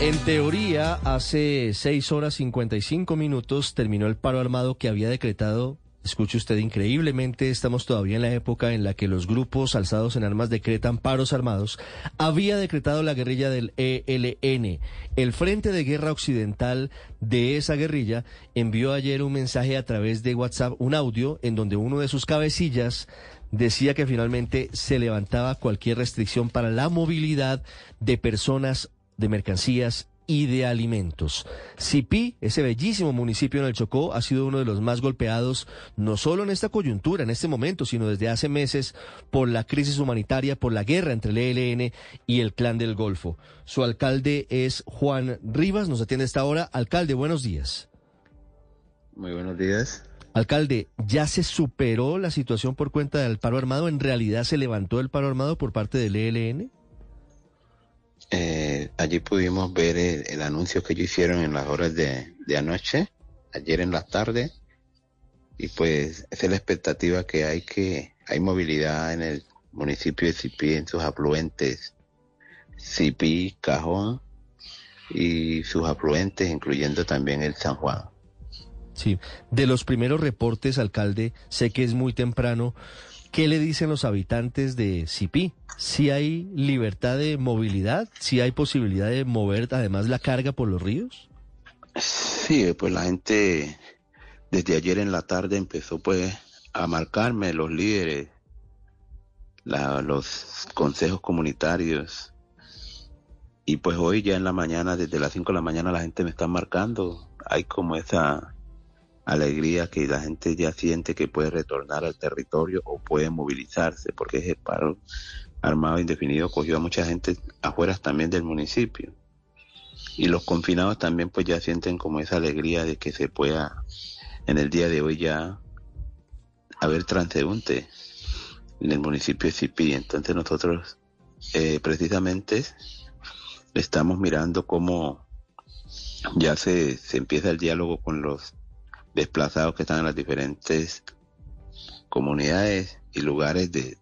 En teoría, hace 6 horas 55 minutos terminó el paro armado que había decretado, escuche usted, increíblemente, estamos todavía en la época en la que los grupos alzados en armas decretan paros armados, había decretado la guerrilla del ELN. El Frente de Guerra Occidental de esa guerrilla envió ayer un mensaje a través de WhatsApp, un audio, en donde uno de sus cabecillas decía que finalmente se levantaba cualquier restricción para la movilidad de personas de mercancías y de alimentos. Sipí, ese bellísimo municipio en el Chocó, ha sido uno de los más golpeados, no solo en esta coyuntura, en este momento, sino desde hace meses, por la crisis humanitaria, por la guerra entre el ELN y el Clan del Golfo. Su alcalde es Juan Rivas, nos atiende esta hora. Alcalde, buenos días. Muy buenos días. Alcalde, ¿ya se superó la situación por cuenta del paro armado? ¿En realidad se levantó el paro armado por parte del ELN? Eh, allí pudimos ver el, anuncio que ellos hicieron en las horas de, anoche, ayer en la tarde, y pues esa es la expectativa que hay que hay movilidad en el municipio de Cipí, en sus afluentes, Cipí, Cajón y sus afluentes, incluyendo también el San Juan. Sí, de los primeros reportes, alcalde, sé que es muy temprano, ¿Qué le dicen los habitantes de Cipí? ¿Si hay libertad de movilidad? ¿Si hay posibilidad de mover además la carga por los ríos? Sí, pues la gente desde ayer en la tarde empezó pues a marcarme los líderes, los consejos comunitarios. Y pues hoy ya en la mañana, desde las 5 de la mañana la gente me está marcando. Hay como esa alegría que la gente ya siente que puede retornar al territorio o puede movilizarse, porque ese paro armado indefinido cogió a mucha gente afuera también del municipio. Y los confinados también pues ya sienten como esa alegría de que se pueda en el día de hoy ya haber transeúnte en el municipio de Cipí. Entonces nosotros eh, precisamente estamos mirando cómo ya se, se empieza el diálogo con los desplazados que están en las diferentes comunidades y lugares de,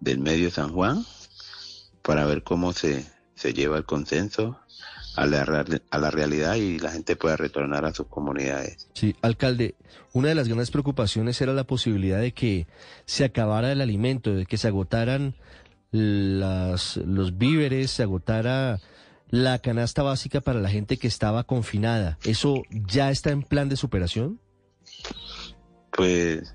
del medio San Juan para ver cómo se, se lleva el consenso a la, a la realidad y la gente pueda retornar a sus comunidades. Sí, alcalde, una de las grandes preocupaciones era la posibilidad de que se acabara el alimento, de que se agotaran las, los víveres, se agotara la canasta básica para la gente que estaba confinada. ¿Eso ya está en plan de superación? Pues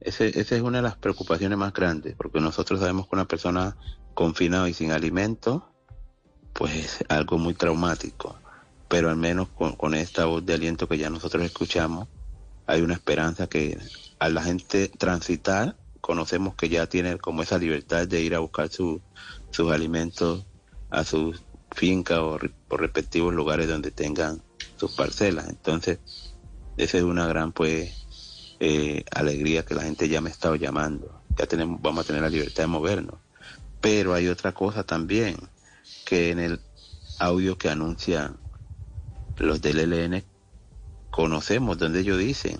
esa es una de las preocupaciones más grandes, porque nosotros sabemos que una persona confinada y sin alimento, pues es algo muy traumático. Pero al menos con, esta voz de aliento que ya nosotros escuchamos, hay una esperanza que a la gente transitar, conocemos que ya tiene como esa libertad de ir a buscar sus alimentos a sus finca o por respectivos lugares donde tengan sus parcelas. Entonces, esa es una gran pues eh, alegría que la gente ya me ha estado llamando. Ya tenemos, vamos a tener la libertad de movernos. Pero hay otra cosa también, que en el audio que anuncian los del ELN conocemos donde ellos dicen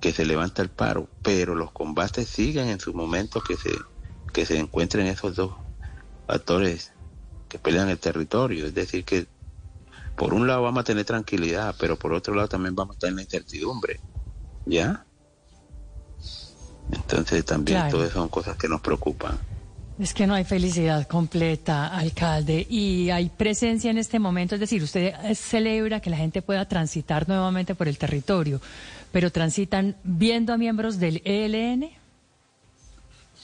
que se levanta el paro, pero los combates siguen en su momento que se, que se encuentren esos dos actores que pelean el territorio. Es decir, que por un lado vamos a tener tranquilidad, pero por otro lado también vamos a tener la incertidumbre. ¿Ya? Entonces también todas son cosas que nos preocupan. Es que no hay felicidad completa, alcalde, y hay presencia en este momento, es decir, usted celebra que la gente pueda transitar nuevamente por el territorio, pero transitan viendo a miembros del ELN.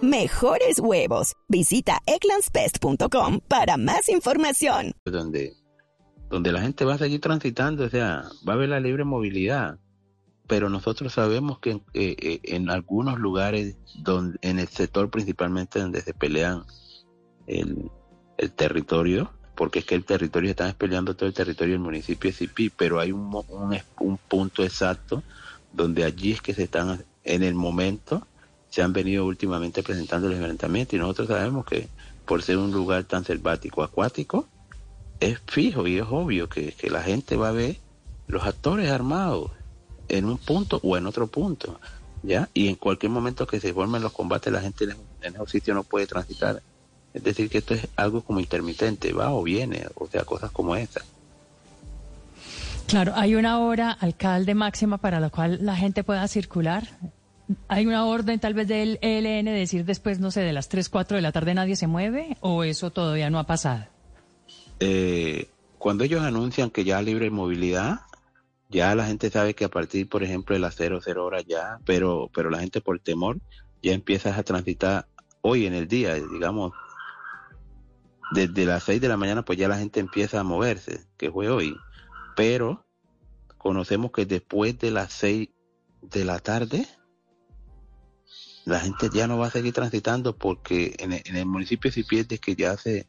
mejores huevos. Visita eclanspest.com para más información. Donde, donde la gente va a seguir transitando, o sea, va a haber la libre movilidad. Pero nosotros sabemos que eh, en algunos lugares, en el sector principalmente donde se pelean el, el territorio, porque es que el territorio están peleando todo el territorio del municipio de Cipí, pero hay un, un, un punto exacto donde allí es que se están, en el momento, se han venido últimamente presentando los enfrentamientos y nosotros sabemos que por ser un lugar tan selvático, acuático, es fijo y es obvio que, que la gente va a ver los actores armados en un punto o en otro punto, ¿ya? Y en cualquier momento que se formen los combates, la gente en, esos sitios no puede transitar. Es decir, que esto es algo como intermitente, va o viene, o sea, cosas como estas. Claro, hay una hora, alcalde máxima, para la cual la gente pueda circular. ¿Hay una orden tal vez del ELN decir después, no sé, de las 3, 4 de la tarde nadie se mueve o eso todavía no ha pasado? Eh, cuando ellos anuncian que ya libre movilidad, ya la gente sabe que a partir, por ejemplo, de las 0, 0 horas ya, pero, pero la gente por temor ya empieza a transitar hoy en el día, digamos, desde las 6 de la mañana, pues ya la gente empieza a moverse, que fue hoy. Pero conocemos que después de las 6 de la tarde, la gente ya no va a seguir transitando porque en el, en el municipio de Cipientes que ya se,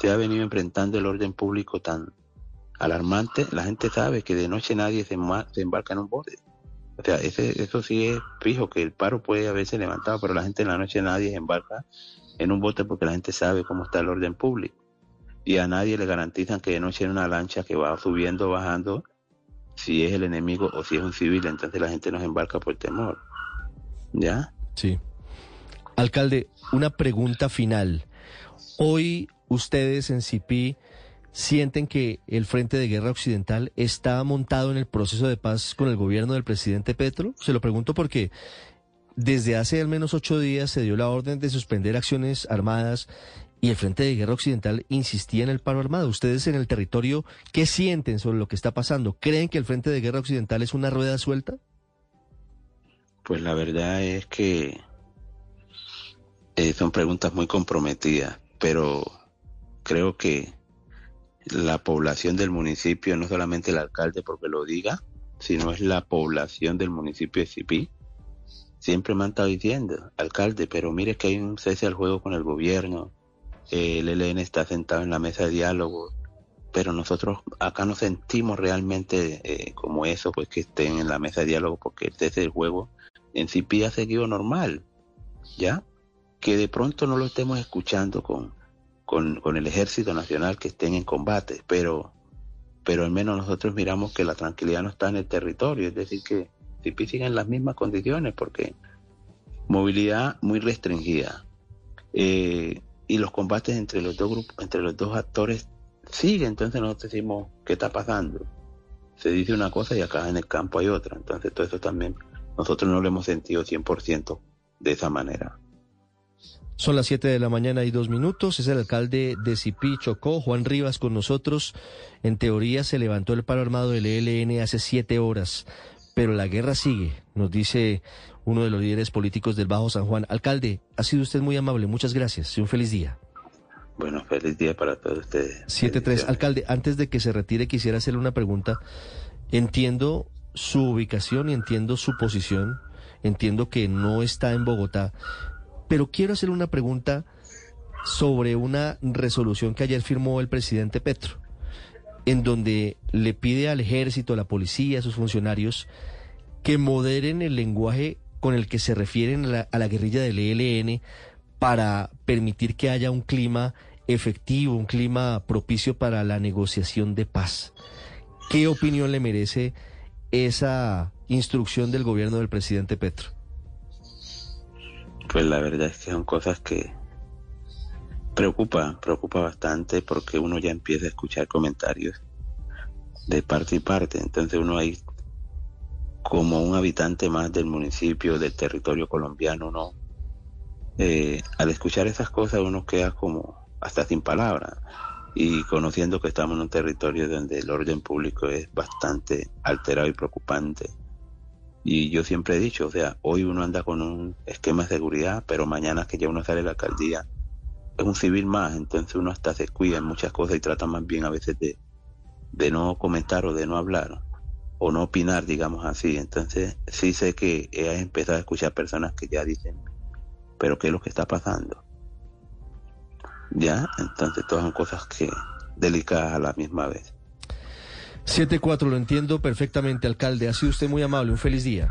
se ha venido enfrentando el orden público tan alarmante, la gente sabe que de noche nadie se, embarca en un bote. O sea, ese, eso sí es fijo, que el paro puede haberse levantado, pero la gente en la noche nadie se embarca en un bote porque la gente sabe cómo está el orden público. Y a nadie le garantizan que de noche en una lancha que va subiendo, bajando, si es el enemigo o si es un civil, entonces la gente no se embarca por temor. ¿Ya? Sí. Alcalde, una pregunta final. Hoy ustedes en CIPI sienten que el Frente de Guerra Occidental está montado en el proceso de paz con el gobierno del presidente Petro? Se lo pregunto porque desde hace al menos ocho días se dio la orden de suspender acciones armadas y el Frente de Guerra Occidental insistía en el paro armado. Ustedes en el territorio, ¿qué sienten sobre lo que está pasando? ¿Creen que el Frente de Guerra Occidental es una rueda suelta? Pues la verdad es que eh, son preguntas muy comprometidas, pero creo que la población del municipio, no solamente el alcalde porque lo diga, sino es la población del municipio de Cipí, siempre me han estado diciendo, alcalde, pero mire que hay un cese al juego con el gobierno, el ELN está sentado en la mesa de diálogo, pero nosotros acá no sentimos realmente eh, como eso, pues que estén en la mesa de diálogo, porque el cese del juego en Cipí ha seguido normal, ¿ya? Que de pronto no lo estemos escuchando con, con, el ejército nacional que estén en combate, pero, pero al menos nosotros miramos que la tranquilidad no está en el territorio, es decir, que Cipí sigue en las mismas condiciones, porque movilidad muy restringida. Eh, y los combates entre los dos grupos, entre los dos actores siguen, entonces nosotros decimos, ¿qué está pasando? Se dice una cosa y acá en el campo hay otra, entonces todo eso también nosotros no lo hemos sentido 100% de esa manera. Son las 7 de la mañana y dos minutos. Es el alcalde de Cipí, Chocó, Juan Rivas, con nosotros. En teoría se levantó el paro armado del ELN hace siete horas, pero la guerra sigue, nos dice uno de los líderes políticos del Bajo San Juan. Alcalde, ha sido usted muy amable. Muchas gracias y un feliz día. Bueno, feliz día para todos ustedes. 7-3. Alcalde, antes de que se retire, quisiera hacerle una pregunta. Entiendo su ubicación y entiendo su posición. Entiendo que no está en Bogotá, pero quiero hacerle una pregunta sobre una resolución que ayer firmó el presidente Petro, en donde le pide al ejército, a la policía, a sus funcionarios, que moderen el lenguaje con el que se refieren a la, a la guerrilla del ELN para permitir que haya un clima efectivo, un clima propicio para la negociación de paz. ¿Qué opinión le merece esa instrucción del gobierno del presidente Petro? Pues la verdad es que son cosas que preocupa, preocupa bastante porque uno ya empieza a escuchar comentarios de parte y parte. Entonces uno ahí, como un habitante más del municipio, del territorio colombiano, uno, eh, al escuchar esas cosas uno queda como hasta sin palabras. Y conociendo que estamos en un territorio donde el orden público es bastante alterado y preocupante, y yo siempre he dicho, o sea, hoy uno anda con un esquema de seguridad, pero mañana que ya uno sale de la alcaldía, es un civil más, entonces uno hasta se cuida en muchas cosas y trata más bien a veces de, de no comentar o de no hablar o no opinar, digamos así. Entonces sí sé que he empezado a escuchar personas que ya dicen, pero ¿qué es lo que está pasando? Ya, entonces todas son cosas que, delicadas a la misma vez. 7-4, lo entiendo perfectamente, alcalde. Ha sido usted muy amable. Un feliz día.